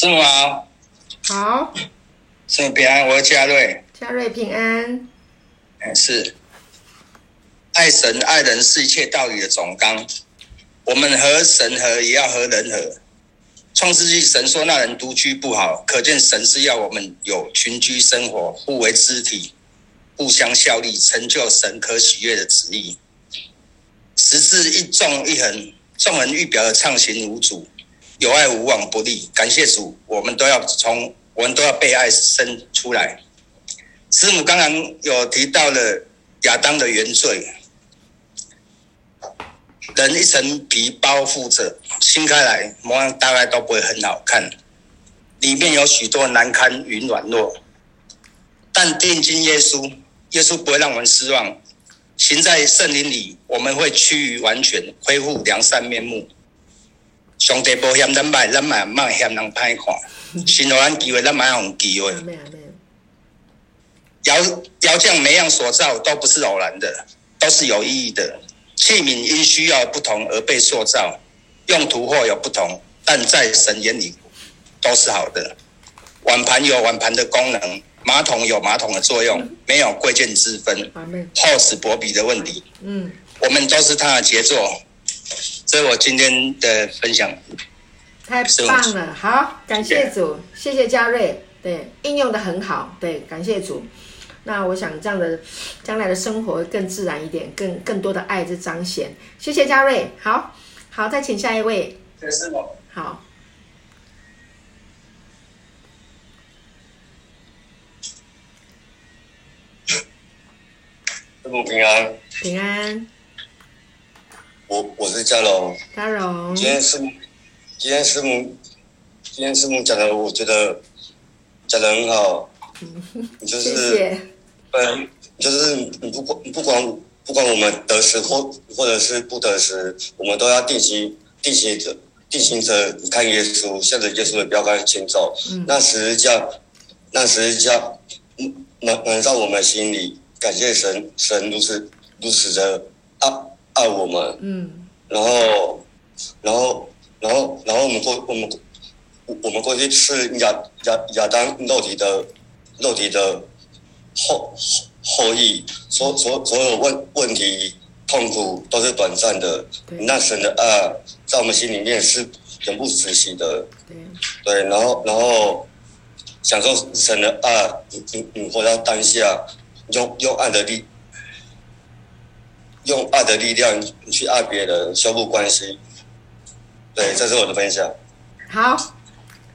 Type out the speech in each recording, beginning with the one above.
师母好，好，师母平安，我是嘉瑞，嘉瑞平安，是，爱神爱人是一切道理的总纲，我们和神和也要和人和。创世纪神说那人独居不好，可见神是要我们有群居生活，互为肢体，互相效力，成就神可喜悦的旨意。十字一纵一横，纵横预表的畅行无阻。有爱无往不利，感谢主，我们都要从我们都要被爱生出来。师母刚刚有提到了亚当的原罪，人一层皮包覆着，掀开来模样大概都不会很好看，里面有许多难堪与软弱。但定睛耶稣，耶稣不会让我们失望。行在圣灵里，我们会趋于完全，恢复良善面目。上帝不嫌咱歹，咱嘛莫嫌人歹看。神给咱机会，咱嘛要用机会。窑窑匠每样所造都不是偶然的，都是有意义的。器皿因需要不同而被塑造，用途或有不同，但在神眼里都是好的。碗盘有碗盘的功能，马桶有马桶的作用，没有贵贱之分，厚此薄彼的问题。嗯，我们都是他的杰作。这是我今天的分享，太棒了！好，感谢主，谢谢嘉瑞，对，应用的很好，对，感谢主。那我想这样的将来的生活更自然一点，更更多的爱是彰显。谢谢嘉瑞，好，好，再请下一位。这是我。好。师母平安。平安。我我是嘉荣，嘉荣，今天师母，今天师母，今天师母讲的，我觉得讲的很好，你就是，嗯，就是你不管不管不管我们得失或或者是不得失，我们都要定期定期着定心着看耶稣，向着耶稣的标杆前走。嗯、那十字架，那十字架，能能让我们心里感谢神，神如此如此的啊。爱我们，嗯，然后，然后，然后，然后我们过我们，我们过去吃亚亚亚当肉体的肉体的后后裔，所所所有问问题痛苦都是短暂的，那神的爱在我们心里面是永不止息的，对，然后然后享受神的爱，你你你活在当下，用用爱的力。用爱的力量去爱别人，修复关系。对，这是我的分享。好，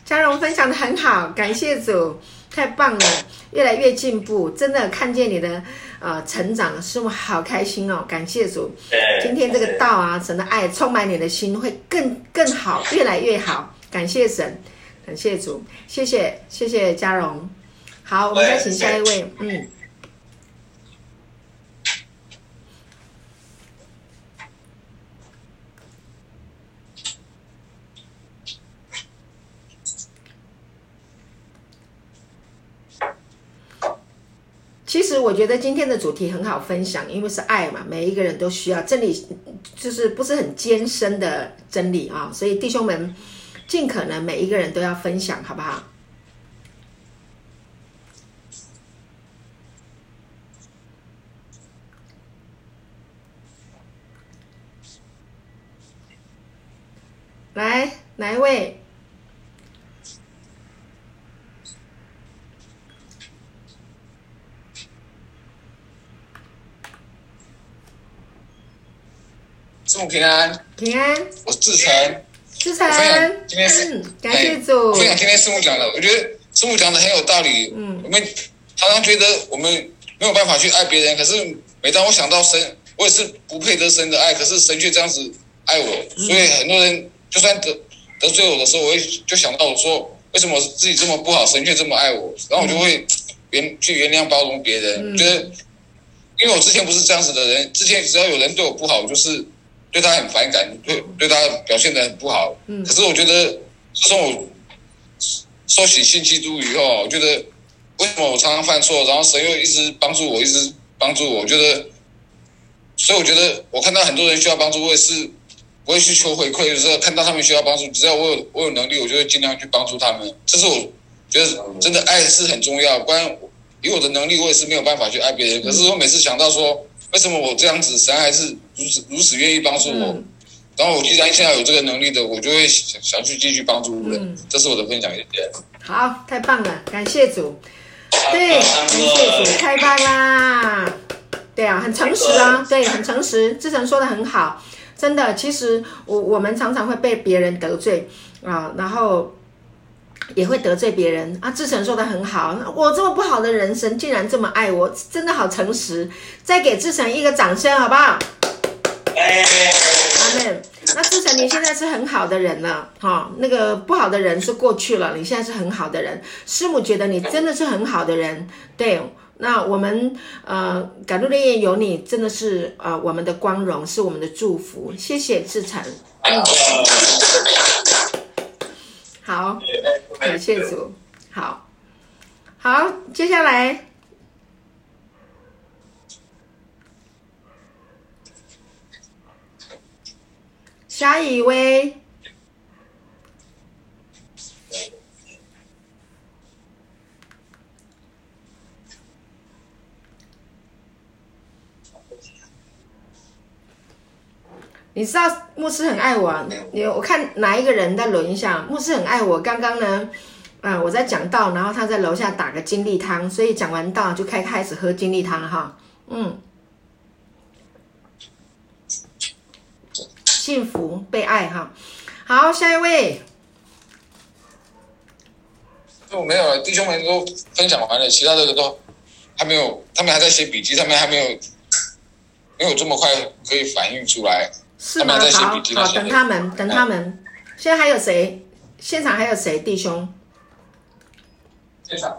嘉荣分享的很好，感谢主，太棒了，越来越进步，真的看见你的呃成长，是我好开心哦，感谢主。今天这个道啊，神的爱充满你的心，会更更好，越来越好。感谢神，感谢主，谢谢谢谢嘉荣。好，我们再请下一位，嗯。其实我觉得今天的主题很好分享，因为是爱嘛，每一个人都需要真理，就是不是很艰深的真理啊，所以弟兄们尽可能每一个人都要分享，好不好？来，哪一位？师母平安，平安，我是志成，志成，今天是、嗯、感谢主，分享今天师母讲的，我觉得师母讲的很有道理。嗯，我们常常觉得我们没有办法去爱别人，可是每当我想到神，我也是不配得神的爱，可是神却这样子爱我，所以很多人就算得得罪我的时候，我会就想到我说，为什么我自己这么不好，神却这么爱我，然后我就会原去原谅包容别人，嗯、觉得因为我之前不是这样子的人，之前只要有人对我不好，我就是。对他很反感，对对他表现的很不好。嗯，可是我觉得自从我收洗信基督以后，我觉得为什么我常常犯错，然后神又一直帮助我，一直帮助我。我觉得，所以我觉得我看到很多人需要帮助，我也是我会去求回馈，就是看到他们需要帮助，只要我有我有能力，我就会尽量去帮助他们。这是我觉得真的爱是很重要。不然以我的能力，我也是没有办法去爱别人。可是我每次想到说，为什么我这样子，神还是如此如此愿意帮助我？嗯、然后我既然现在有这个能力的，我就会想想去继续帮助人。嗯、这是我的分享一点。好，太棒了，感谢主。对，感谢主，太棒啦！对啊，很诚实啊，对，很诚实。志成说的很好，真的。其实我我们常常会被别人得罪啊，然后也会得罪别人啊。志成说的很好，我这么不好的人，生竟然这么爱我，真的好诚实。再给志成一个掌声，好不好？阿门。那志成，你现在是很好的人了，哈，那个不好的人是过去了，你现在是很好的人。师母觉得你真的是很好的人，对。那我们呃，感路的夜有你，真的是呃我们的光荣，是我们的祝福。谢谢志成，嗯，好，感谢主，好，好，接下来下一位。你知道牧师很爱我，你我看哪一个人在轮一下，牧师很爱我。刚刚呢，啊，我在讲道，然后他在楼下打个精力汤，所以讲完道就开开始喝精力汤哈。嗯，幸福被爱哈。好，下一位。我没有了，弟兄们都分享完了，其他的都还没有，他们还在写笔记，他们还没有没有这么快可以反应出来。是吗？好好，等他们，等他们。现在还有谁？现场还有谁？弟兄？现场，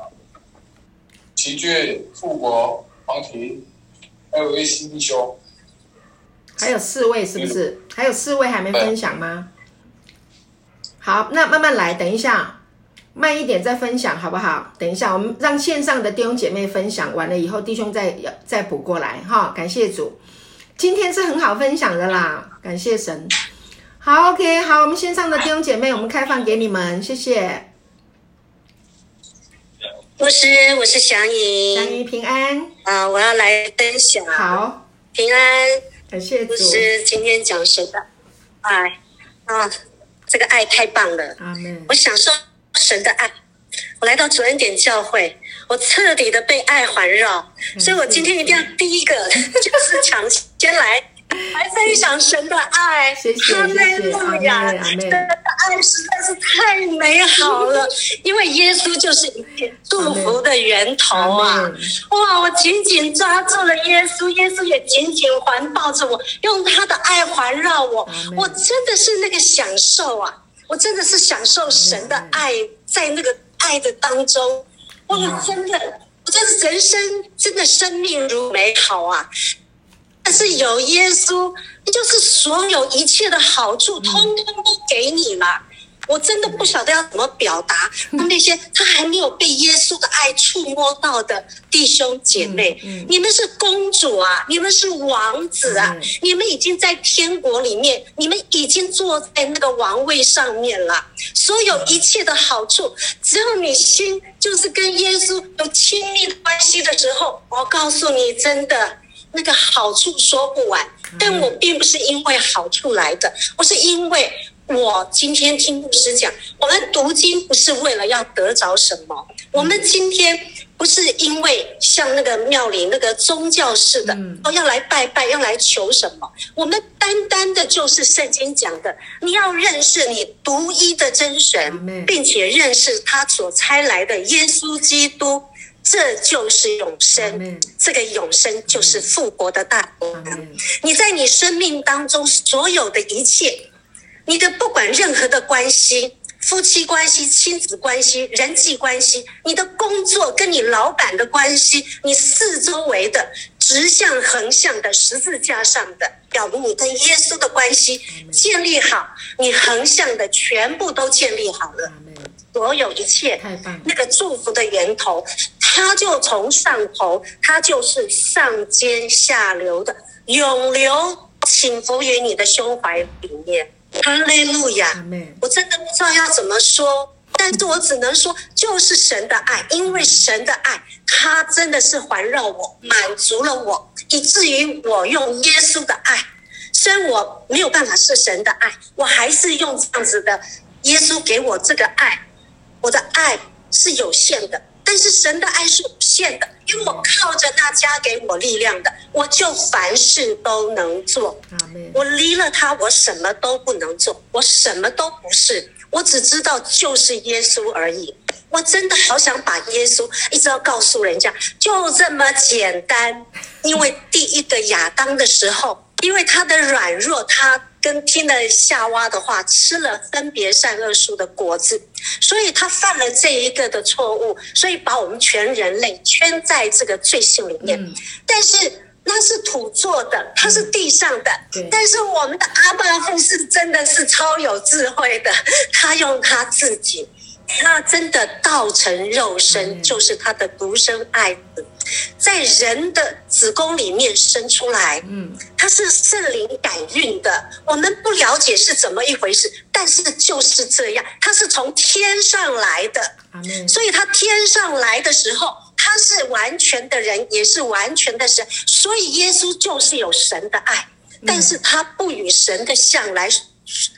齐俊、富国、黄婷，还有一位新弟兄。还有四位是不是？还有四位还没分享吗？好，那慢慢来，等一下，慢一点再分享好不好？等一下，我们让线上的弟兄姐妹分享完了以后，弟兄再再补过来哈。感谢主。今天是很好分享的啦，感谢神。好，OK，好，我们线上的弟兄姐妹，我们开放给你们，谢谢。牧师，我是祥仪，祥仪平安啊、呃，我要来分享。好，平安，感谢主。牧师今天讲神的爱啊，这个爱太棒了。我享受神的爱，我来到主恩典教会。我彻底的被爱环绕，所以我今天一定要第一个就是抢先来来分享神的爱。谢谢，阿门，路亚，神的爱实在是太美好了，因为耶稣就是一切祝福的源头啊！哇，我紧紧抓住了耶稣，耶稣也紧紧环抱着我，用他的爱环绕我。我真的是那个享受啊！我真的是享受神的爱，在那个爱的当中。哇，真的，我觉得人生真的生命如美好啊！但是有耶稣，就是所有一切的好处，通通都给你了。我真的不晓得要怎么表达，那那些他还没有被耶稣的爱触摸到的弟兄姐妹，你们是公主啊，你们是王子啊，你们已经在天国里面，你们已经坐在那个王位上面了。所有一切的好处，只要你心就是跟耶稣有亲密的关系的时候，我告诉你，真的那个好处说不完。但我并不是因为好处来的，我是因为。我今天听牧师讲，我们读经不是为了要得着什么，我们今天不是因为像那个庙里那个宗教似的，哦，要来拜拜，要来求什么？我们单单的就是圣经讲的，你要认识你独一的真神，并且认识他所差来的耶稣基督，这就是永生。这个永生就是复活的大能。你在你生命当中所有的一切。你的不管任何的关系，夫妻关系、亲子关系、人际关系，你的工作跟你老板的关系，你四周围的直向、横向的十字架上的，表明你跟耶稣的关系建立好，你横向的全部都建立好了，所有一切，那个祝福的源头，它就从上头，他就是上尖下流的涌流。倾服于你的胸怀里面。哈利路亚！我真的不知道要怎么说，但是我只能说，就是神的爱，因为神的爱，它真的是环绕我，满足了我，以至于我用耶稣的爱，虽然我没有办法是神的爱，我还是用这样子的耶稣给我这个爱，我的爱是有限的。但是神的爱是无限的，因为我靠着那加给我力量的，我就凡事都能做。我离了他，我什么都不能做，我什么都不是，我只知道就是耶稣而已。我真的好想把耶稣一直要告诉人家，就这么简单。因为第一个亚当的时候，因为他的软弱，他。跟听了夏娃的话，吃了分别善恶树的果子，所以他犯了这一个的错误，所以把我们全人类圈在这个罪性里面。嗯、但是那是土做的，它是地上的。嗯、但是我们的阿爸父是真的是超有智慧的，他用他自己。他真的道成肉身，就是他的独生爱子，在人的子宫里面生出来。嗯，他是圣灵感孕的，我们不了解是怎么一回事，但是就是这样，他是从天上来的。所以他天上来的时候，他是完全的人，也是完全的神。所以耶稣就是有神的爱，但是他不与神的像来。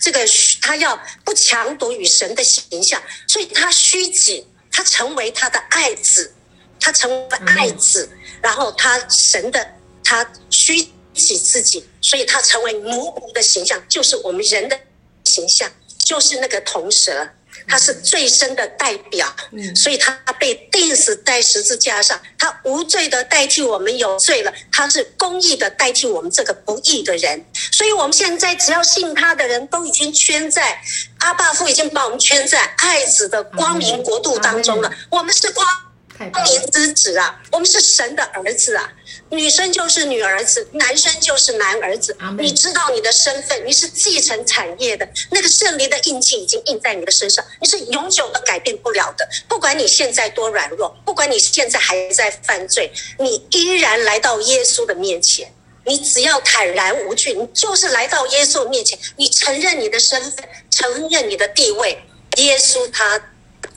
这个他要不强夺与神的形象，所以他虚己，他成为他的爱子，他成为爱子，然后他神的他虚己自己，所以他成为奴仆的形象，就是我们人的形象，就是那个铜蛇。他是最深的代表，所以他被钉死在十字架上，他无罪的代替我们有罪了，他是公义的代替我们这个不义的人，所以我们现在只要信他的人都已经圈在阿爸父已经把我们圈在爱子的光明国度当中了，我们是光明之子啊，我们是神的儿子啊。女生就是女儿子，男生就是男儿子。你知道你的身份，你是继承产业的，那个圣灵的印记已经印在你的身上，你是永久的改变不了的。不管你现在多软弱，不管你现在还在犯罪，你依然来到耶稣的面前，你只要坦然无惧，你就是来到耶稣面前，你承认你的身份，承认你的地位，耶稣他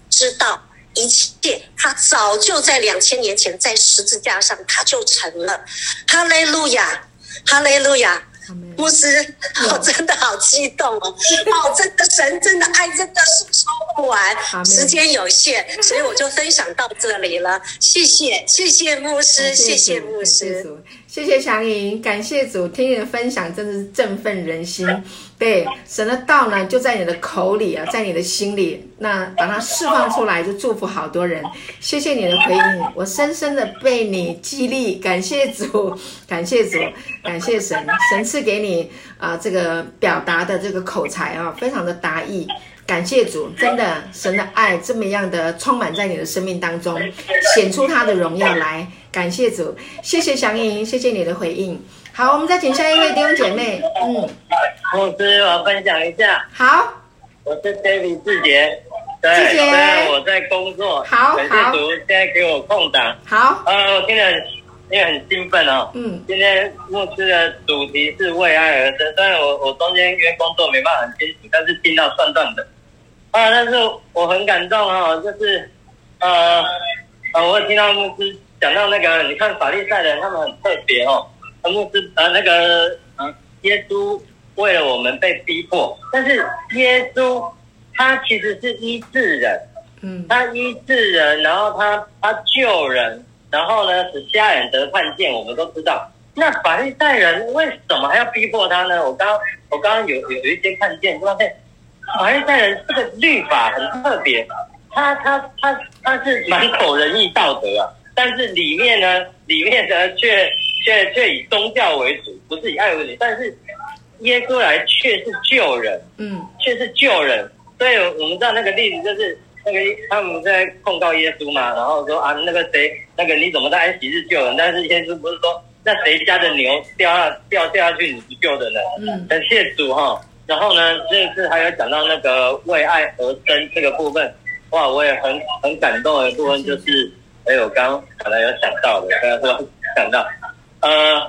知道。一切，他早就在两千年前在十字架上，他就成了。哈利路亚，哈利路亚。牧师，我真的好激动哦！哦，真的神真的爱真的是说不完，时间有限，所以我就分享到这里了。谢谢，谢谢牧师，谢谢牧师。谢谢祥云，感谢主，听你的分享真的是振奋人心。对，神的道呢就在你的口里啊，在你的心里，那把它释放出来，就祝福好多人。谢谢你的回应，我深深的被你激励。感谢主，感谢主，感谢神，神赐给你啊、这个表达的这个口才啊，非常的达意。感谢主，真的神的爱这么样的充满在你的生命当中，显出他的荣耀来。感谢主，谢谢祥云，谢谢你的回应。好，我们再请下一位弟兄姐妹。嗯，牧师，我要分享一下。好，我是 David 志杰。对，志杰，我在工作。好，感谢主，现在给我空档。好，呃，我听得很，因为很兴奋哦。嗯，今天牧师的主题是为爱而生，虽然我我中间因为工作没办法很清楚，但是听到断断的。啊，但是我很感动哦，就是呃呃，我有听到牧师。讲到那个，你看法利赛人，他们很特别哦。他们是呃那个嗯，耶稣为了我们被逼迫，但是耶稣他其实是医治人，嗯，他医治人，然后他他救人，然后呢使家人得看见，我们都知道。那法利赛人为什么还要逼迫他呢？我刚我刚刚有有有一些看见，就发现法利赛人这个律法很特别，他他他他是满口仁义道德啊。但是里面呢，里面呢却却却以宗教为主，不是以爱为主。但是耶稣来却是救人，嗯，却是救人。所以我们知道那个例子就是那个他们在控告耶稣嘛，然后说啊那个谁那个你怎么在安息日救人？但是耶稣不是说那谁家的牛掉下掉掉下去你不救的呢？嗯，感谢主哈。然后呢，这次还有讲到那个为爱而生这个部分，哇，我也很很感动的部分就是。哎，我刚刚本来有想到的，刚刚说想到，呃，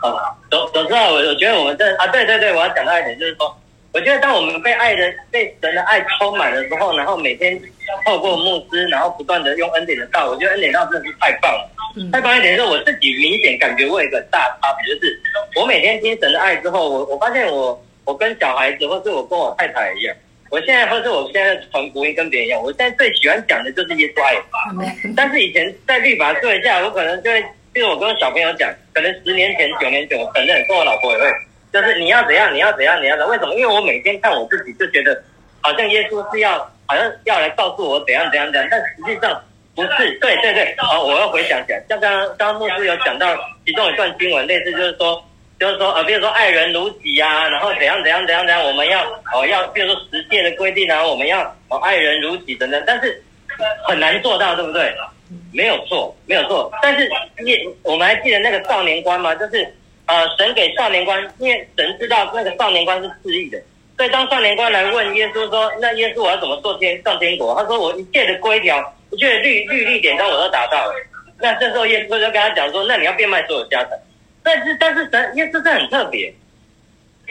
啊，总总之啊，我我觉得我们这啊，对对对，我要讲到一点，就是说，我觉得当我们被爱的、被神的爱充满的时候，然后每天透过牧师，然后不断的用恩典的道，我觉得恩典道真的是太棒了。太棒一点是，我自己明显感觉我有一个大差别，就是我每天听神的爱之后，我我发现我我跟小孩子，或是我跟我太太一样，我现在或是我现在传福音跟别人一样，我现在最喜欢讲的就是耶稣爱法。但是以前在律法做一下，我可能就会。就是我跟小朋友讲，可能十年前、九年前，我承认跟我老婆也会，就是你要怎样，你要怎样，你要怎样。为什么？因为我每天看我自己，就觉得好像耶稣是要，好像要来告诉我怎样怎样怎样。但实际上不是。对对对，好，我要回想起来，像刚刚刚牧师有讲到其中一段经文，类似就是说，就是说呃，比如说爱人如己啊，然后怎样怎样怎样怎样，我们要哦要，比如说十诫的规定啊，我们要哦爱人如己等等，但是很难做到，对不对？没有错，没有错。但是耶，我们还记得那个少年官吗？就是呃，神给少年官，因为神知道那个少年官是自义的，所以当少年官来问耶稣说：“那耶稣我要怎么做天上天国？”他说：“我一切的规条，一切律律例典章我都达到了。”那这时候耶稣就跟他讲说：“那你要变卖所有家产。”但是但是神耶稣是很特别，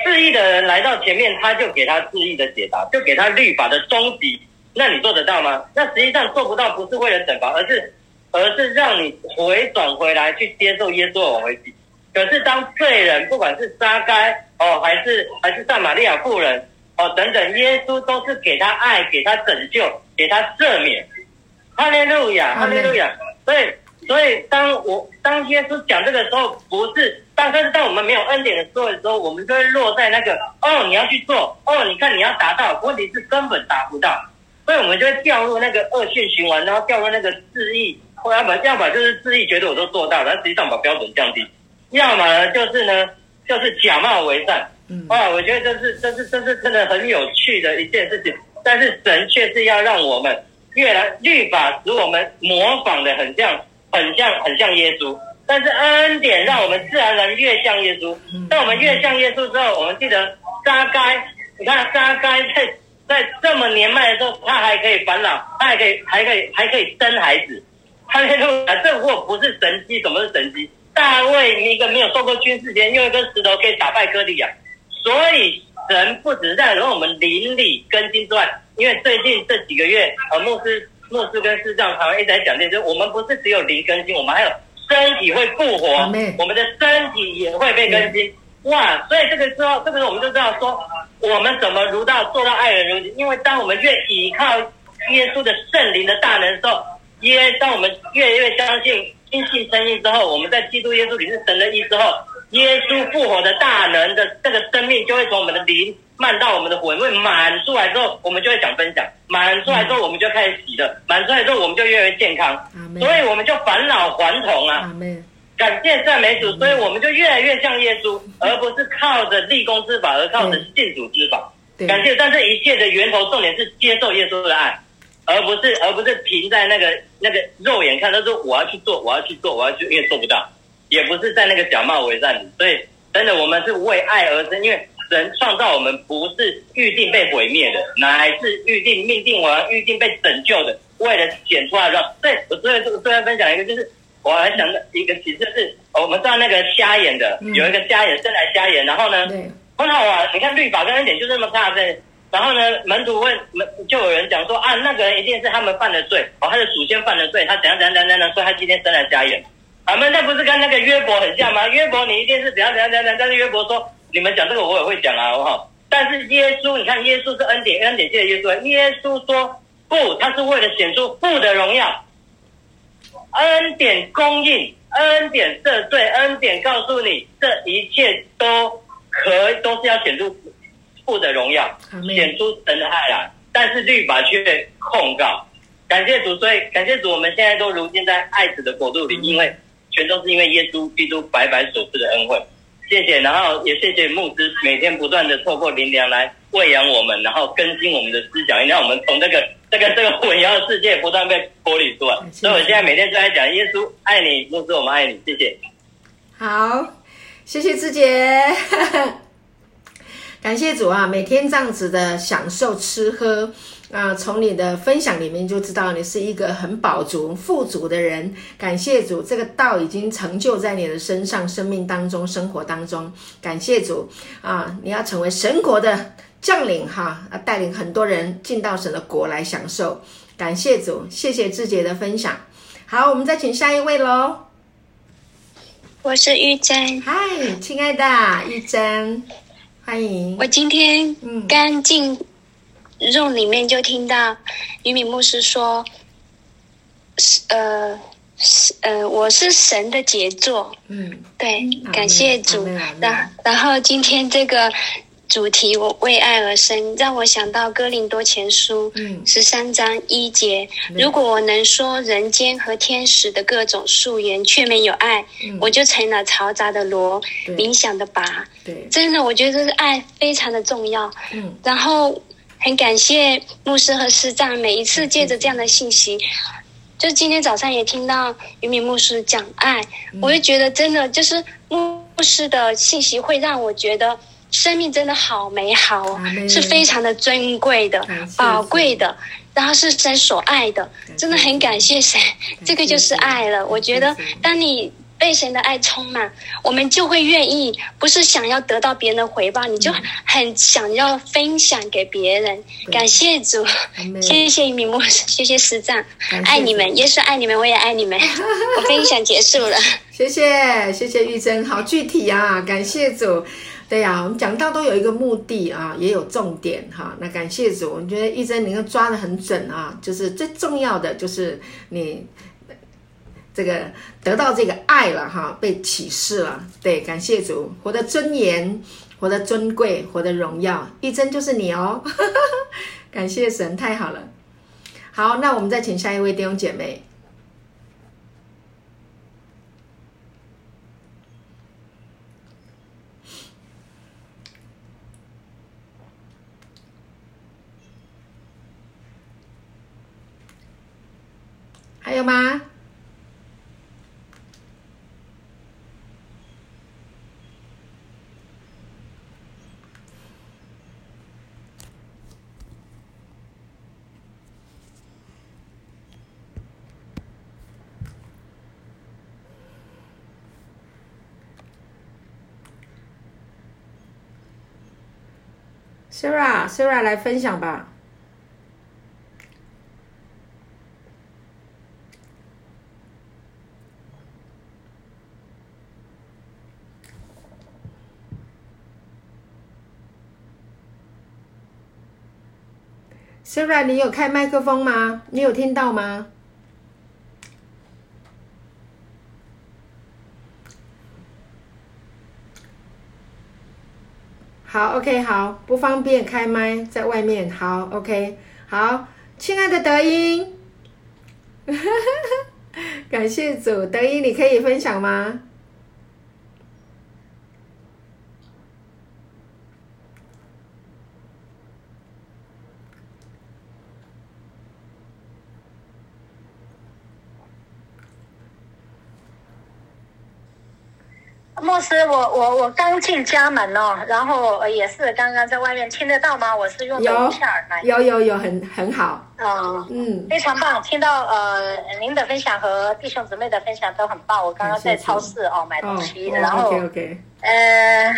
自义的人来到前面，他就给他自义的解答，就给他律法的终极。那你做得到吗？那实际上做不到，不是为了惩罚，而是，而是让你回转回来去接受耶稣的挽回祭。可是当罪人，不管是撒该哦，还是还是撒玛利亚妇人哦等等，耶稣都是给他爱，给他拯救，给他赦免。哈利路亚，哈利路亚。所以，所以当我当耶稣讲这个时候，不是，但是当我们没有恩典的时候的时候，我们就会落在那个哦，你要去做哦，你看你要达到，问题是根本达不到。所以我们就会掉入那个恶性循环，然后掉入那个自义，或要么要么就是自义觉得我都做到，但实际上把标准降低；要么呢就是呢就是假冒为善。嗯，哇，我觉得这是这是这是真的很有趣的一件事情。但是神却是要让我们越来律法使我们模仿的很像很像很像耶稣，但是恩典让我们自然而然越像耶稣。当我们越像耶稣之后，我们记得撒该，你看撒该在。在这么年迈的时候，他还可以返老，他还可以，还可以，还可以生孩子。他那个，这如果不是神机，什么是神机？大卫一个没有受过军事前，用一根石头可以打败哥利亚。所以神不只是在让我们邻里更新之外，因为最近这几个月，呃，牧师、牧师跟师长他们一直在讲这些，我们不是只有灵更新，我们还有身体会复活，我们的身体也会被更新。哇！所以这个时候，这个时候我们就知道说。我们怎么如到做到爱人如己？因为当我们越倚靠耶稣的圣灵的大能的时候，耶，当我们越来越相信、听信声音之后，我们在基督耶稣里是神的意之后，耶稣复活的大能的这个生命就会从我们的灵漫到我们的魂，会满出来之后，我们就会想分享；满出来之后，我们就开始喜乐；满出来之后，我们就越来越健康。所以我们就返老还童啊！感谢赞美主，所以我们就越来越像耶稣，而不是靠着立功之法，而靠着信主之法。感谢，但这一切的源头重点是接受耶稣的爱，而不是而不是停在那个那个肉眼看，他说我要去做，我要去做，我要去，因为做不到，也不是在那个假冒伪善里。所以真的，我们是为爱而生，因为神创造我们不是预定被毁灭的，乃是预定命定我要，预定被拯救的，为了显出来的。所以我最后最后分享一个就是。我还想到一个启示是，我们知道那个瞎眼的，有一个瞎眼生来瞎眼，然后呢，很好啊，你看律法跟恩典就这么差的，然后呢，门徒问门，就有人讲说啊，那个人一定是他们犯的罪，哦，他的祖先犯的罪，他怎样怎样怎样怎样，所以他今天生来瞎眼。他们那不是跟那个约伯很像吗？约伯你一定是怎样怎样怎样，但是约伯说，你们讲这个我也会讲啊，好不好？但是耶稣，你看耶稣是恩典，恩典界的耶稣，耶稣说不，他是为了显出父的荣耀。恩典供应，恩典赦罪，恩典告诉你，这一切都可，都是要显出父的荣耀，显出神的爱来。但是律法却控告。感谢主，所以感谢主，我们现在都如今在爱子的国度里，因为全都是因为耶稣基督白白所赐的恩惠。谢谢，然后也谢谢牧师每天不断的透过灵粮来喂养我们，然后更新我们的思想，让我们从这个这个这个混淆的世界不断被剥离出来。所以我现在每天都在讲耶稣爱你，牧师我们爱你，谢谢。好，谢谢志杰，感谢主啊，每天这样子的享受吃喝啊，从你的分享里面就知道你是一个很饱足、富足的人。感谢主，这个道已经成就在你的身上、生命当中、生活当中。感谢主啊！你要成为神国的将领哈，啊，带领很多人进到神的国来享受。感谢主，谢谢志杰的分享。好，我们再请下一位喽。我是玉珍。嗨，亲爱的玉珍，欢迎。我今天刚进。入里面就听到于敏牧师说：“是呃是呃，我是神的杰作。”嗯，对，感谢主。然然后今天这个主题，我为爱而生，让我想到哥林多前书十三章一节：“如果我能说人间和天使的各种素颜，却没有爱，我就成了嘈杂的锣，冥想的拔。”对，真的，我觉得这是爱非常的重要。嗯，然后。很感谢牧师和师长，每一次借着这样的信息，就今天早上也听到于敏牧师讲爱，我就觉得真的就是牧师的信息会让我觉得生命真的好美好哦，是非常的珍贵的、宝贵的，然后是神所爱的，真的很感谢神，这个就是爱了。我觉得当你。被神的爱充满，我们就会愿意，不是想要得到别人的回报，你就很想要分享给别人。感谢主，谢谢米牧师，谢谢师长，爱你们，耶稣爱你们，我也爱你们。我分享结束了，谢谢谢谢玉珍，好具体啊！感谢主，对呀、我们讲到都有一个目的啊，也有重点哈、那感谢主，我觉得玉珍你都抓得很准啊，就是最重要的就是你。这个得到这个爱了哈，被启示了。对，感谢主，活得尊严，活得尊贵，活得荣耀。一真就是你哦，感谢神，太好了。好，那我们再请下一位弟兄姐妹。还有吗？Sarah，Sarah 来分享吧。Sara，你有开麦克风吗？你有听到吗？好，OK，好，不方便开麦，在外面。好，OK，好，亲爱的德音，感谢主，德音，你可以分享吗？牧师，我我我刚进家门哦，然后也是刚刚在外面听得到吗？我是用的无线耳麦，有有有，很很好，嗯嗯，非常棒，听到呃您的分享和弟兄姊妹的分享都很棒。我刚刚在超市哦买东西，然后呃，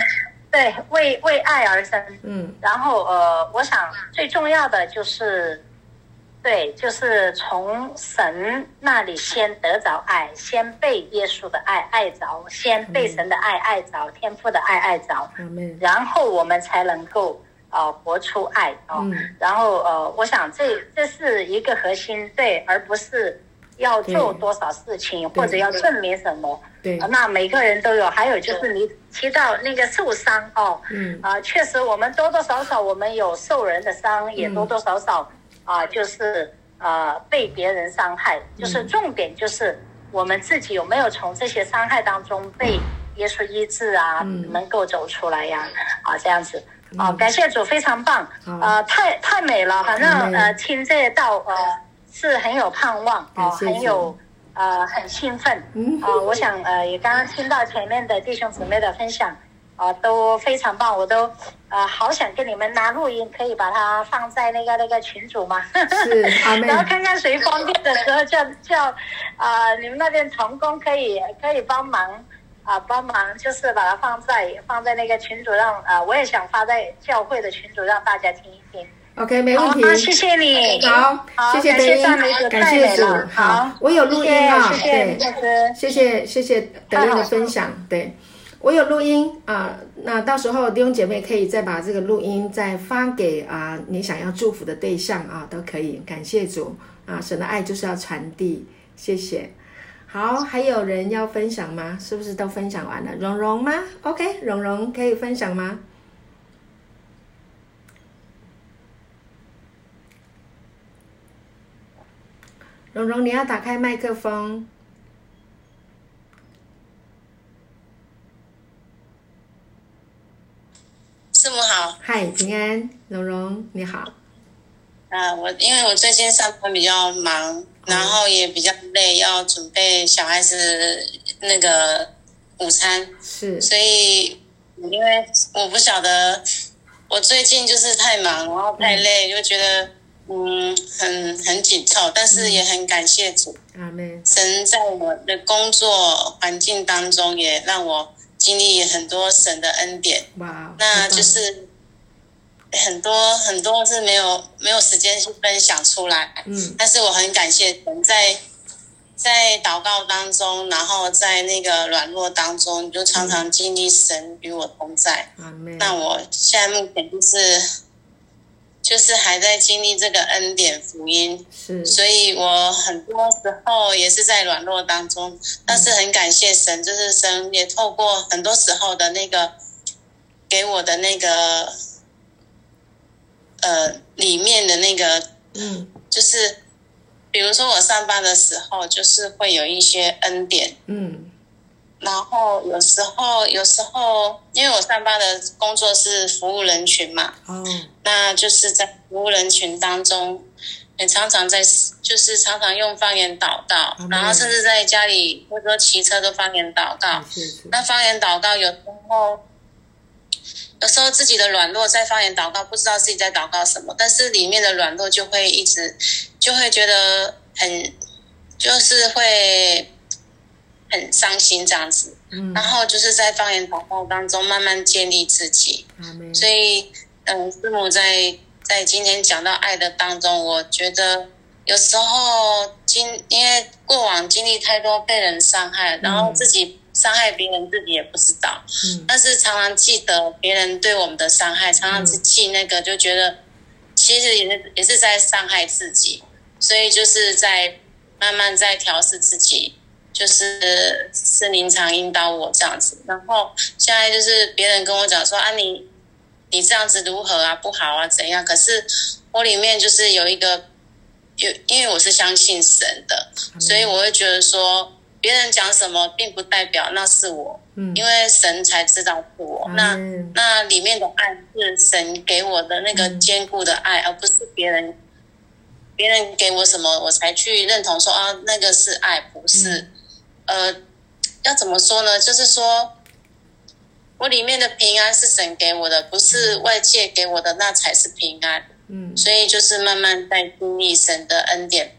对，为为爱而生，嗯，然后呃，我想最重要的就是。对，就是从神那里先得着爱，先被耶稣的爱爱着，先被神的爱爱着，天父的爱爱着，然后我们才能够呃活出爱哦。然后呃，我想这这是一个核心，对，而不是要做多少事情或者要证明什么。对，那每个人都有。还有就是你提到那个受伤哦，嗯啊，确实我们多多少少我们有受人的伤，也多多少少。啊，就是呃被别人伤害，就是重点就是我们自己有没有从这些伤害当中被耶稣医治啊，嗯、能够走出来呀？啊，这样子啊，感谢主，非常棒，呃，太太美了，反正呃听这道呃是很有盼望啊，很有呃很兴奋啊，我想呃也刚刚听到前面的弟兄姊妹的分享啊，都非常棒，我都啊好想跟你们拿录音，可以把它放在那个那个群组吗？是，然后看看谁方便的时候叫叫啊，你们那边同工可以可以帮忙啊，帮忙就是把它放在放在那个群组让啊，我也想发在教会的群组让大家听一听。OK，没问题。好，谢谢你。好，谢谢德音，感谢主。好，我有录音啊，对，谢谢谢谢德音的分享，对。我有录音啊，那到时候弟兄姐妹可以再把这个录音再发给啊你想要祝福的对象啊，都可以。感谢主啊，神的爱就是要传递，谢谢。好，还有人要分享吗？是不是都分享完了？蓉蓉吗？OK，蓉蓉可以分享吗？蓉蓉，你要打开麦克风。师母好，嗨，平安，蓉蓉你好。啊，我因为我最近上班比较忙，然后也比较累，要准备小孩子那个午餐，是，所以因为我不晓得，我最近就是太忙，然后太累，嗯、就觉得嗯很很紧凑，但是也很感谢主，阿门。神在我的工作环境当中也让我。经历很多神的恩典。那就是很多很多是没有没有时间去分享出来，嗯，但是我很感谢神在在祷告当中，然后在那个软弱当中，你就常常经历神与我同在，嗯，那我现在目前就是。就是还在经历这个恩典福音，是，所以我很多时候也是在软弱当中，但是很感谢神，就是神也透过很多时候的那个给我的那个呃里面的那个，嗯，就是比如说我上班的时候，就是会有一些恩典，嗯。然后有时候，有时候，因为我上班的工作是服务人群嘛，哦，那就是在服务人群当中，也常常在，就是常常用方言祷告，嗯、然后甚至在家里或者说骑车都方言祷告。那方言祷告有时候，有时候自己的软弱在方言祷告，不知道自己在祷告什么，但是里面的软弱就会一直，就会觉得很，就是会。很伤心这样子，嗯，然后就是在方言祷告当中慢慢建立自己，嗯，所以，嗯，师母在在今天讲到爱的当中，我觉得有时候经因为过往经历太多被人伤害，然后自己伤害别人，自己也不知道，嗯，但是常常记得别人对我们的伤害，常常是记那个，就觉得其实也是也是在伤害自己，所以就是在慢慢在调试自己。就是是灵常引导我这样子，然后现在就是别人跟我讲说啊，你你这样子如何啊，不好啊，怎样？可是我里面就是有一个有，因为我是相信神的，所以我会觉得说，别人讲什么并不代表那是我，因为神才知道是我。那那里面的爱是神给我的那个坚固的爱，而不是别人别人给我什么我才去认同说啊，那个是爱，不是。呃，要怎么说呢？就是说，我里面的平安是神给我的，不是外界给我的，那才是平安。嗯，所以就是慢慢在经历神的恩典。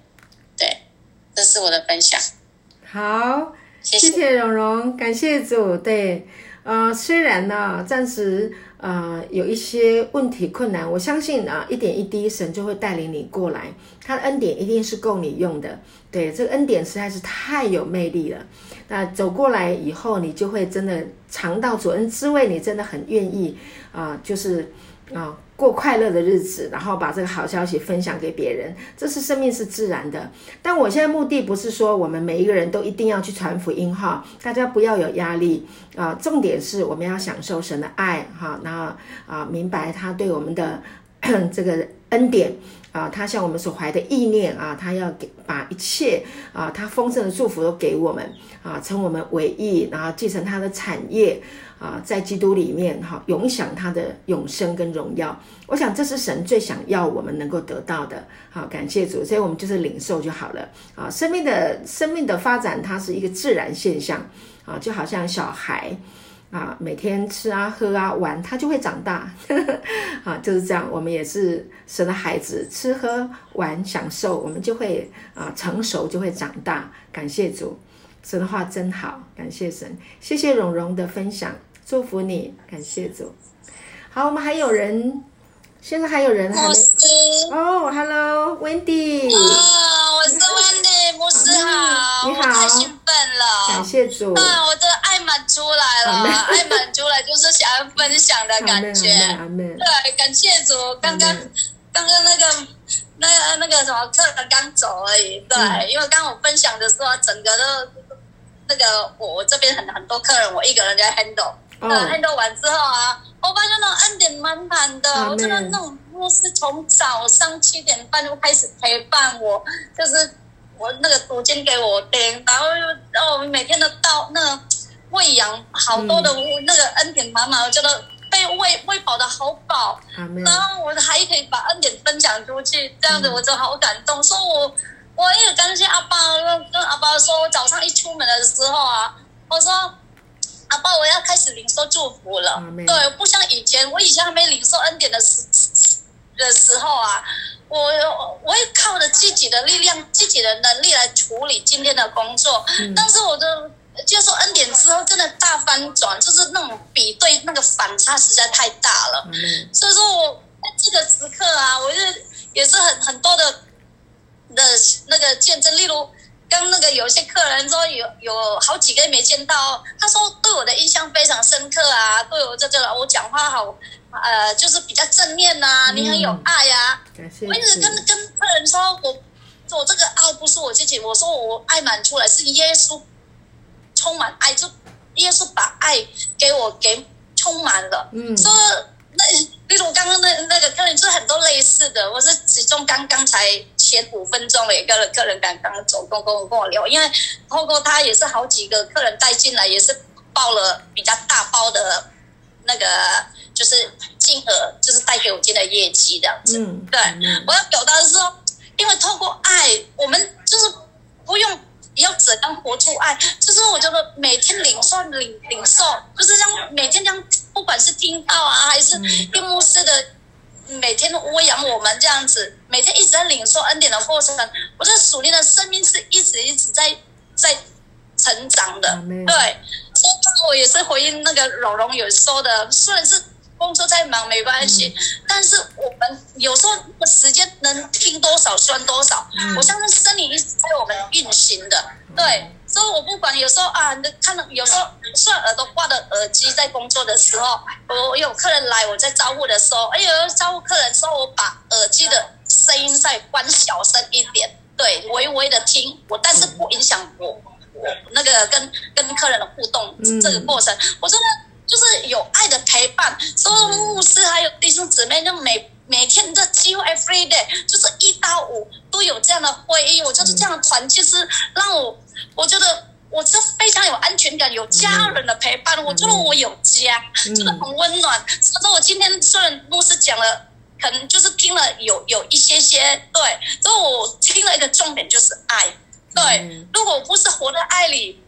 对，这是我的分享。好，谢谢，谢谢蓉蓉，感谢主。对，呃，虽然呢，暂时呃有一些问题困难，我相信啊，一点一滴神就会带领你过来，他的恩典一定是够你用的。对，这个恩典实在是太有魅力了。那走过来以后，你就会真的尝到主恩滋味，你真的很愿意啊、就是啊、呃、过快乐的日子，然后把这个好消息分享给别人。这是生命是自然的。但我现在目的不是说我们每一个人都一定要去传福音哈，大家不要有压力啊、重点是我们要享受神的爱哈，然后啊明白他对我们的 这个恩典。啊，他向我们所怀的意念啊，他要给把一切啊，他丰盛的祝福都给我们啊，称我们为义，然后继承他的产业啊，在基督里面哈，永享他的永生跟荣耀。我想这是神最想要我们能够得到的。好，感谢主，所以我们就是领受就好了啊。生命的生命的发展，它是一个自然现象啊，就好像小孩啊，每天吃啊、喝啊、玩，他就会长大。啊，就是这样。我们也是神的孩子，吃喝玩享受，我们就会啊成熟，就会长大。感谢主，神的话真好，感谢神，谢谢蓉蓉的分享，祝福你，感谢主。好，我们还有人，现在还有人还没哦，Hello，Wendy。哦，我是 Wendy，牧师好，你好，太兴奋了，感谢主。啊，我的爱满出来了，爱满出来就是想要分享的感觉。对，感谢主。刚刚刚刚那个那个那个什么客人刚走而已。对，因为刚刚我分享的时候，整个都那个我我这边很很多客人，我一个人在 handle。handle 完之后啊。我发现那种按点满满的，我真的那种牧师从早上七点半就开始陪伴我，就是我那个读经给我听，然后又然后我们每天都到那个喂养好多的那个恩典满满，我觉得被喂喂饱的好饱，然后我还可以把恩典分享出去，这样子我就好感动。说我我也感谢阿爸，跟阿爸说，我早上一出门的时候啊，我说。阿爸，我要开始领受祝福了。对，不像以前，我以前还没领受恩典的时的时候啊，我我也靠着自己的力量、自己的能力来处理今天的工作。嗯、但是我的接受恩典之后，真的大翻转，就是那种比对那个反差实在太大了。嗯、所以说我在这个时刻啊，我就也是很很多的的那个见证，例如。刚那个有些客人说有有好几个月没见到，他说对我的印象非常深刻啊，对我这这我讲话好，呃，就是比较正面呐、啊，你很有爱呀、啊。嗯、我一直跟跟客人说，我我这个爱不是我自己，我说我爱满出来是耶稣充满爱，就耶稣把爱给我给充满了。嗯，说那例如刚刚那那个客人是很多类似的，我是其中刚刚才。前五分钟了，一个客人刚刚走，跟跟我跟我聊，因为透过他也是好几个客人带进来，也是报了比较大包的，那个就是金额，就是带给我今天的业绩这样子。嗯，对，我要表达的是说，因为透过爱，我们就是不用要怎样活出爱，就是我觉得每天领受领领受，就是这样每天这样，不管是听到啊，还是用牧师的。每天都喂养我们这样子，每天一直在领受恩典的过程，我这属灵的生命是一直一直在在成长的。对，所以我也是回应那个蓉蓉有说的，虽然是工作再忙没关系，但是我们有时候时间能听多少算多少。我相信生理一直在我们运行的，对。所以，我不管有时候啊，你看到有时候虽然耳朵挂的耳机，在工作的时候，我有客人来，我在招呼的时候，哎呦，招呼客人时候，我把耳机的声音再关小声一点，对，微微的听，我但是不影响我我那个跟跟客人的互动这个过程，我真的就是有爱的陪伴，所以牧师还有弟兄姊妹，就每每天的几乎 every day 就是一到五都有这样的会议，我就是这样的团，就是让我。我觉得我是非常有安全感，有家人的陪伴。我觉得我有家，真的很温暖。所以说我今天虽然牧师讲了，可能就是听了有有一些些对，所以我听了一个重点就是爱。对，如果不是活在爱里，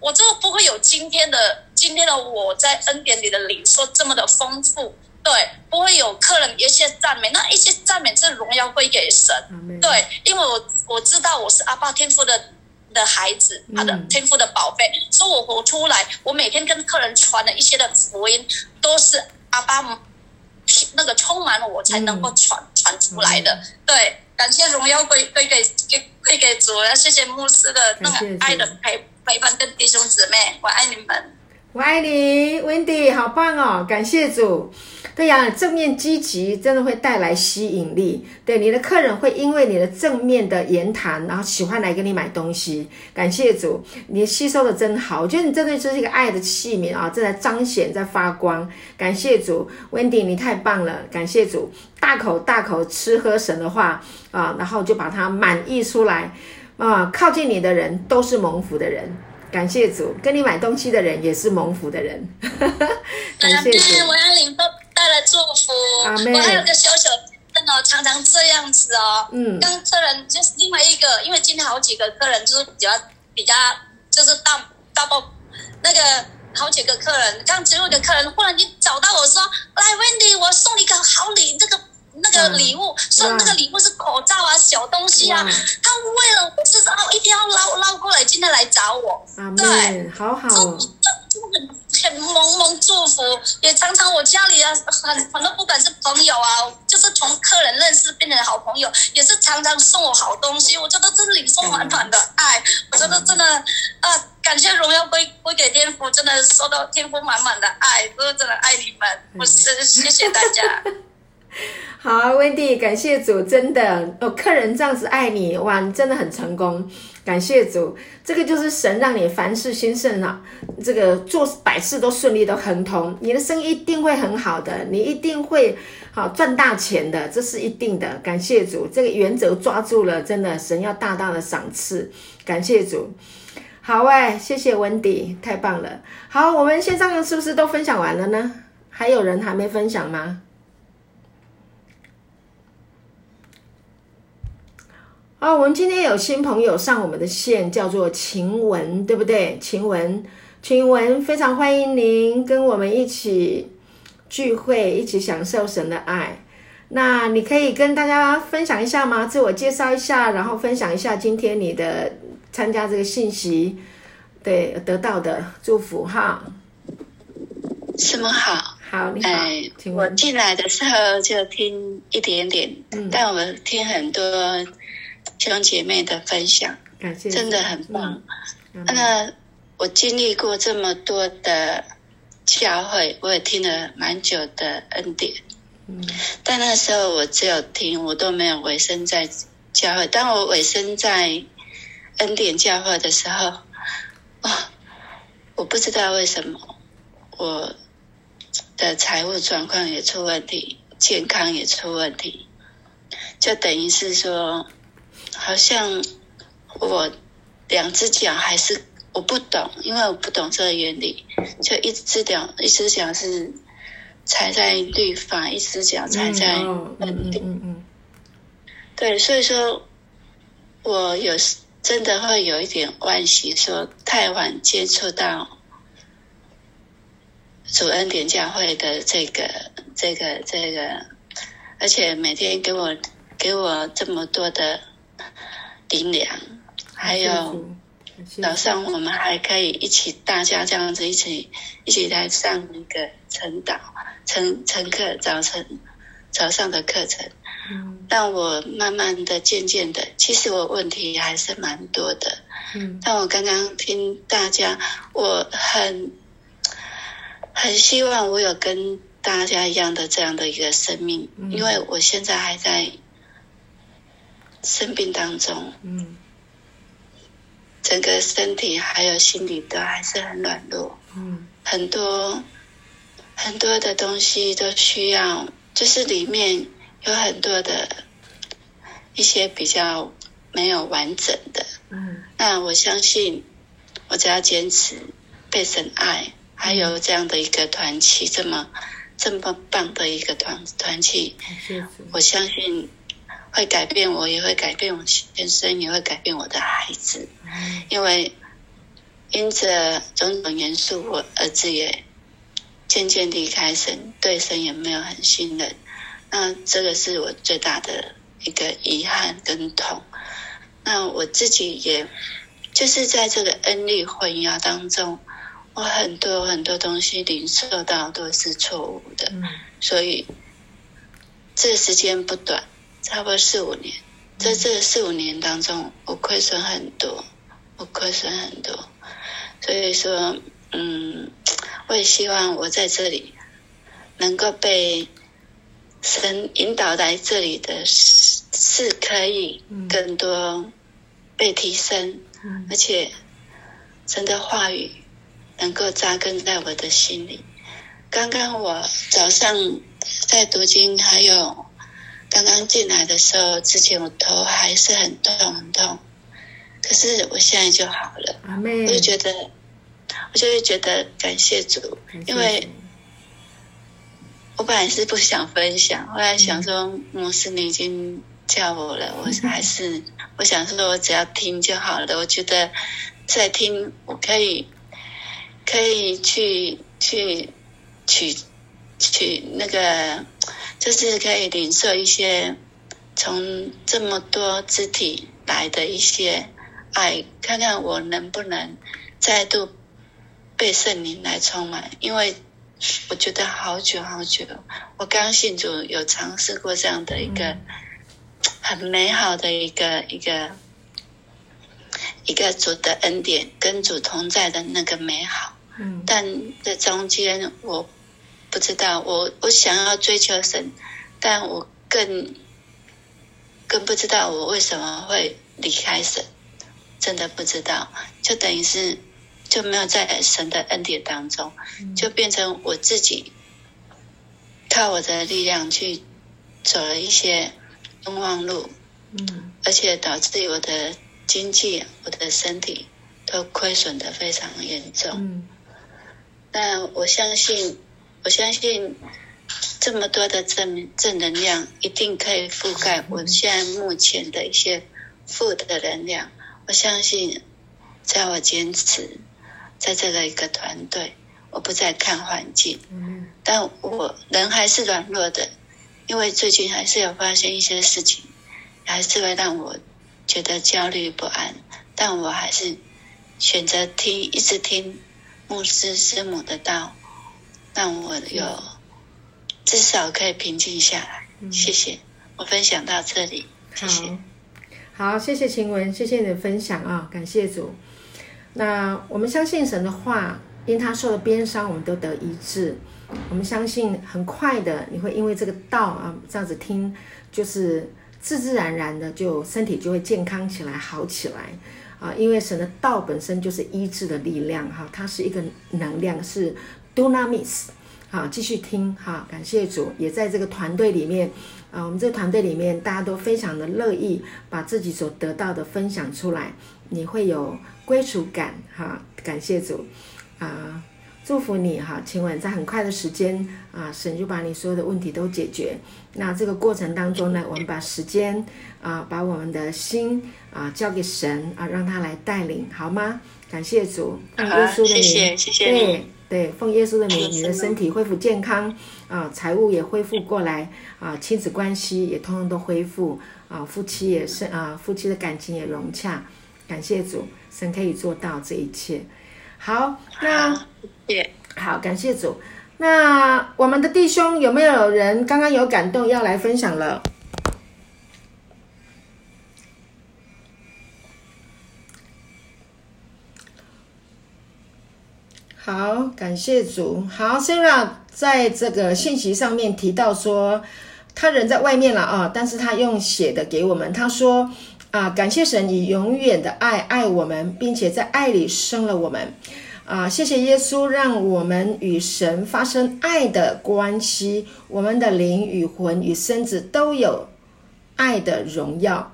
我就不会有今天的今天的我在恩典里的领受这么的丰富。对，不会有客人一些赞美，那一些赞美是荣耀归给神。对，因为我我知道我是阿爸天父的。的孩子，他的天赋的宝贝，嗯、所以我活出来，我每天跟客人传的一些的福音，都是阿爸那个充满了我才能够传传、嗯、出来的。对，感谢荣耀归归给归归给主，谢谢牧师的那个爱的陪陪伴跟弟兄姊妹，我爱你们，我爱你，Wendy，好棒哦，感谢主。对呀，正面积极真的会带来吸引力。对，你的客人会因为你的正面的言谈，然后喜欢来跟你买东西。感谢主，你吸收的真好。我觉得你真的就是一个爱的器皿啊，正在彰显，在发光。感谢主，Wendy，你太棒了。感谢主，大口大口吃喝神的话啊，然后就把它满溢出来啊。靠近你的人都是蒙福的人。感谢主，跟你买东西的人也是蒙福的人。感谢主，我要领到带来祝福，我还有个小小真的常常这样子哦。嗯，跟客人就是另外一个，因为今天好几个客人就是比较比较就是大大包那个好几个客人，刚进入的客人忽然间找到我说：“来，Wendy，我送你一个好礼，这个那个礼物，送那个礼物是口罩啊，小东西啊。”他为了我知道一定要捞捞过来，今天来找我。对，好好。很很萌萌祝福，也常常我家里啊，很很多不管是朋友啊，就是从客人认识变成好朋友，也是常常送我好东西。我觉得这是礼送满满的爱，我觉得真的啊，感谢荣耀归归给天父，真的收到天父满满的爱，我真的爱你们，我是谢谢大家。好，Wendy，感谢主，真的哦客人这样子爱你，哇，你真的很成功。感谢主，这个就是神让你凡事兴盛啊，这个做百事都顺利都亨通，你的生意一定会很好的，你一定会好赚大钱的，这是一定的。感谢主，这个原则抓住了，真的神要大大的赏赐。感谢主，好哎，谢谢温迪，太棒了。好，我们线上是不是都分享完了呢？还有人还没分享吗？哦，我们今天有新朋友上我们的线，叫做晴雯，对不对？晴雯，晴雯，非常欢迎您跟我们一起聚会，一起享受神的爱。那你可以跟大家分享一下吗？自我介绍一下，然后分享一下今天你的参加这个信息，对，得到的祝福哈。什么好？好，你好。哎，我进来的时候就听一点点，嗯，但我听很多。弟兄姐妹的分享，感谢真的很棒。那我经历过这么多的教会，我也听了蛮久的恩典。嗯，但那时候我只有听，我都没有委身在教会。当我委身在恩典教会的时候，哦，我不知道为什么我的财务状况也出问题，健康也出问题，就等于是说。好像我两只脚还是我不懂，因为我不懂这个原理，就一只脚一只脚是踩在律法，一只脚踩在嗯嗯嗯嗯，对，所以说我有真的会有一点惋惜，说太晚接触到主恩典教会的这个这个这个，而且每天给我给我这么多的。灵粮，还有早上我们还可以一起，大家这样子一起一起来上那个晨祷、晨晨课，早晨早上的课程。嗯，但我慢慢的、渐渐的，其实我问题还是蛮多的。嗯，但我刚刚听大家，我很很希望我有跟大家一样的这样的一个生命，嗯，因为我现在还在。生病当中，嗯，整个身体还有心理都还是很软弱，嗯，很多很多的东西都需要，就是里面有很多的一些比较没有完整的，嗯，那我相信，我只要坚持被神爱，还有这样的一个团契，这么这么棒的一个团团契，我相信。会改变我，也会改变我先生，也会改变我的孩子。因为因着种种元素，我儿子也渐渐离开神，对神也没有很信任。那这个是我最大的一个遗憾跟痛。那我自己也就是在这个恩利混淆当中，我很多很多东西领受到都是错误的，所以这时间不短。差不多四五年，在这四五年当中，我亏损很多，我亏损很多，所以说，嗯，我也希望我在这里能够被神引导来这里的是是可以更多被提升，而且神的话语能够扎根在我的心里。刚刚我早上在读经，还有。刚刚进来的时候，之前我头还是很痛很痛，可是我现在就好了。我就觉得，我就会觉得感谢主，因为我本来是不想分享，后来想说，牧师你已经叫我了，我还是我想说，我只要听就好了。我觉得在听，我可以可以去去取取那个，就是可以领受一些从这么多肢体来的一些爱，看看我能不能再度被圣灵来充满，因为我觉得好久好久，我刚信主有尝试过这样的一个很美好的一个一个。一个主的恩典跟主同在的那个美好，嗯，但这中间我不知道，我我想要追求神，但我更更不知道我为什么会离开神，真的不知道，就等于是就没有在神的恩典当中，就变成我自己靠我的力量去走了一些冤枉路，嗯，而且导致我的。经济，我的身体都亏损的非常严重。嗯，但我相信，我相信这么多的正正能量一定可以覆盖我现在目前的一些负的能量。我相信，只要我坚持在这个一个团队，我不再看环境。嗯，但我人还是软弱的，因为最近还是有发生一些事情，还是会让我。觉得焦虑不安，但我还是选择听，一直听牧师师母的道，让我有至少可以平静下来。嗯、谢谢，我分享到这里，谢谢。好，好，谢谢晴雯，谢谢你的分享啊，感谢主。那我们相信神的话，因他受了鞭伤，我们都得医治。我们相信很快的，你会因为这个道啊，这样子听，就是。自自然然的就身体就会健康起来，好起来啊！因为神的道本身就是医治的力量哈，它是一个能量，是 dunamis。好，继续听哈，感谢主，也在这个团队里面啊，我们这个团队里面大家都非常的乐意把自己所得到的分享出来，你会有归属感哈，感谢主啊。祝福你哈，请问，在很快的时间啊，神就把你所有的问题都解决。那这个过程当中呢，我们把时间啊，把我们的心啊交给神啊，让他来带领，好吗？感谢主，奉耶稣的名，谢谢，谢谢你。对对，奉耶稣的名，你的身体恢复健康啊，财务也恢复过来啊，亲子关系也通通都恢复啊，夫妻也是啊，夫妻的感情也融洽。感谢主，神可以做到这一切。好，那。Yeah. 好，感谢主。那我们的弟兄有没有人刚刚有感动要来分享了？好，感谢主。好，Sara 在这个信息上面提到说，他人在外面了啊，但是他用写的给我们，他说啊，感谢神以永远的爱爱我们，并且在爱里生了我们。啊，谢谢耶稣，让我们与神发生爱的关系，我们的灵与魂与身子都有爱的荣耀。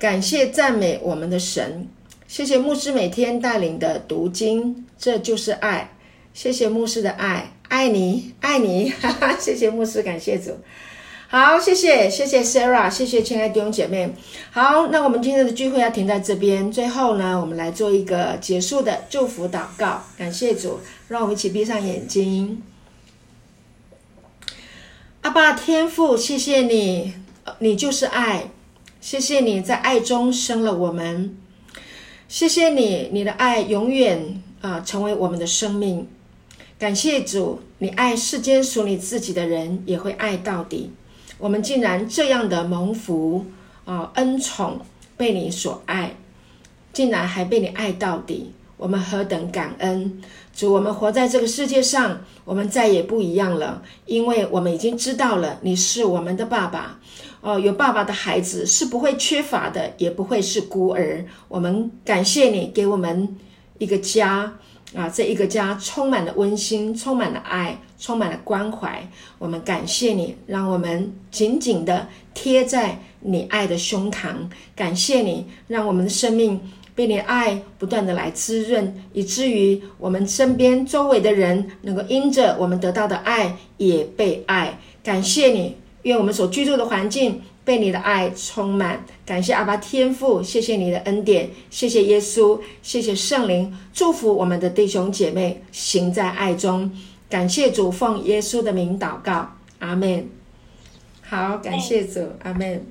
感谢赞美我们的神，谢谢牧师每天带领的读经，这就是爱。谢谢牧师的爱，爱你，爱你，哈哈，谢谢牧师，感谢主。好，谢谢，谢谢 Sarah，谢谢亲爱的弟兄姐妹。好，那我们今天的聚会要停在这边。最后呢，我们来做一个结束的祝福祷告。感谢主，让我们一起闭上眼睛。阿爸天父，谢谢你，你就是爱。谢谢你在爱中生了我们。谢谢你，你的爱永远啊、成为我们的生命。感谢主，你爱世间属你自己的人，也会爱到底。我们竟然这样的蒙福啊，恩宠被你所爱，竟然还被你爱到底，我们何等感恩！主，我们活在这个世界上，我们再也不一样了，因为我们已经知道了你是我们的爸爸。哦，有爸爸的孩子是不会缺乏的，也不会是孤儿。我们感谢你给我们一个家。啊，这一个家充满了温馨，充满了爱，充满了关怀。我们感谢你，让我们紧紧地贴在你爱的胸膛。感谢你，让我们的生命被你爱不断地来滋润，以至于我们身边周围的人能够因着我们得到的爱也被爱。感谢你，愿我们所居住的环境被你的爱充满。感谢阿爸天父，谢谢你的恩典，谢谢耶稣，谢谢圣灵，祝福我们的弟兄姐妹行在爱中。感谢主，奉耶稣的名祷告，阿门。好，感谢主，阿门。